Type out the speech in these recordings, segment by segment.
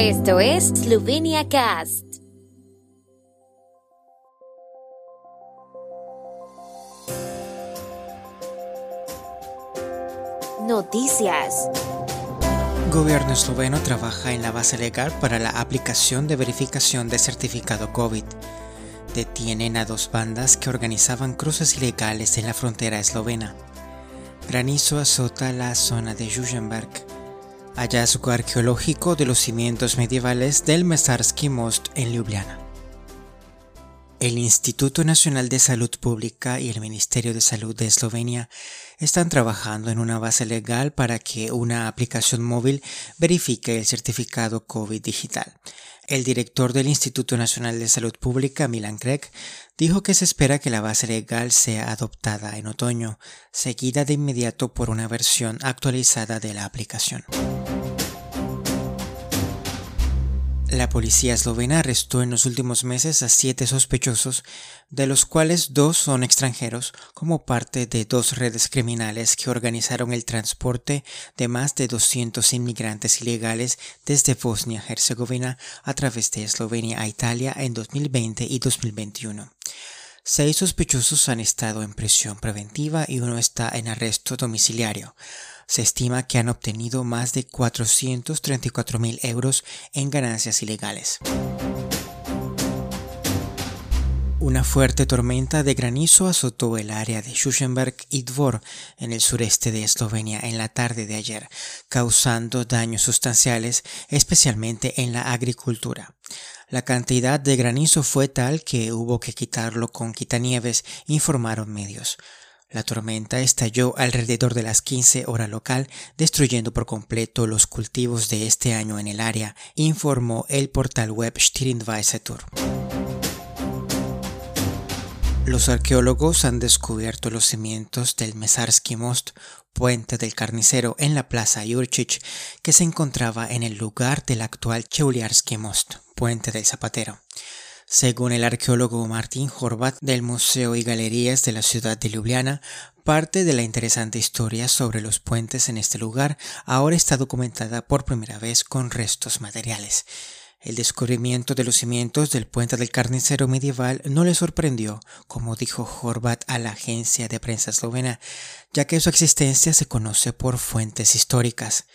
Esto es Slovenia Cast. Noticias. Gobierno esloveno trabaja en la base legal para la aplicación de verificación de certificado COVID. Detienen a dos bandas que organizaban cruces ilegales en la frontera eslovena. Granizo azota la zona de Juženberg. Hallazgo arqueológico de los cimientos medievales del Mesarski Most en Ljubljana. El Instituto Nacional de Salud Pública y el Ministerio de Salud de Eslovenia están trabajando en una base legal para que una aplicación móvil verifique el certificado COVID digital. El director del Instituto Nacional de Salud Pública, Milan Craig, dijo que se espera que la base legal sea adoptada en otoño, seguida de inmediato por una versión actualizada de la aplicación. La policía eslovena arrestó en los últimos meses a siete sospechosos, de los cuales dos son extranjeros, como parte de dos redes criminales que organizaron el transporte de más de 200 inmigrantes ilegales desde Bosnia-Herzegovina a través de Eslovenia a Italia en 2020 y 2021. Seis sospechosos han estado en prisión preventiva y uno está en arresto domiciliario. Se estima que han obtenido más de 434 mil euros en ganancias ilegales. Una fuerte tormenta de granizo azotó el área de Schusenberg y Dvor en el sureste de Eslovenia en la tarde de ayer, causando daños sustanciales, especialmente en la agricultura. La cantidad de granizo fue tal que hubo que quitarlo con quitanieves, informaron medios. La tormenta estalló alrededor de las 15 horas local, destruyendo por completo los cultivos de este año en el área, informó el portal web Stirindvaisetur. Los arqueólogos han descubierto los cimientos del Mesarski Most, puente del carnicero en la plaza Jurčić, que se encontraba en el lugar del actual Cheuliarski Most, puente del zapatero. Según el arqueólogo Martin Horvat del Museo y Galerías de la ciudad de Ljubljana, parte de la interesante historia sobre los puentes en este lugar ahora está documentada por primera vez con restos materiales. El descubrimiento de los cimientos del puente del carnicero medieval no le sorprendió, como dijo Horvat a la agencia de prensa eslovena, ya que su existencia se conoce por fuentes históricas.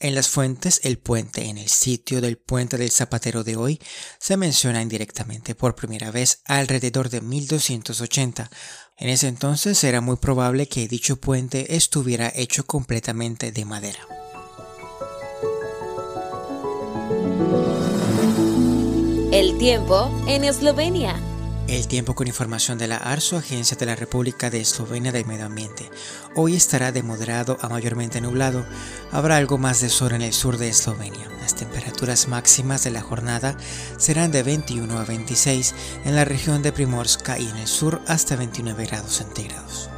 En las fuentes, el puente en el sitio del puente del Zapatero de hoy se menciona indirectamente por primera vez alrededor de 1280. En ese entonces era muy probable que dicho puente estuviera hecho completamente de madera. El tiempo en Eslovenia. El tiempo con información de la ARSO, Agencia de la República de Eslovenia del Medio Ambiente. Hoy estará de moderado a mayormente nublado. Habrá algo más de sol en el sur de Eslovenia. Las temperaturas máximas de la jornada serán de 21 a 26 en la región de Primorska y en el sur hasta 29 grados centígrados.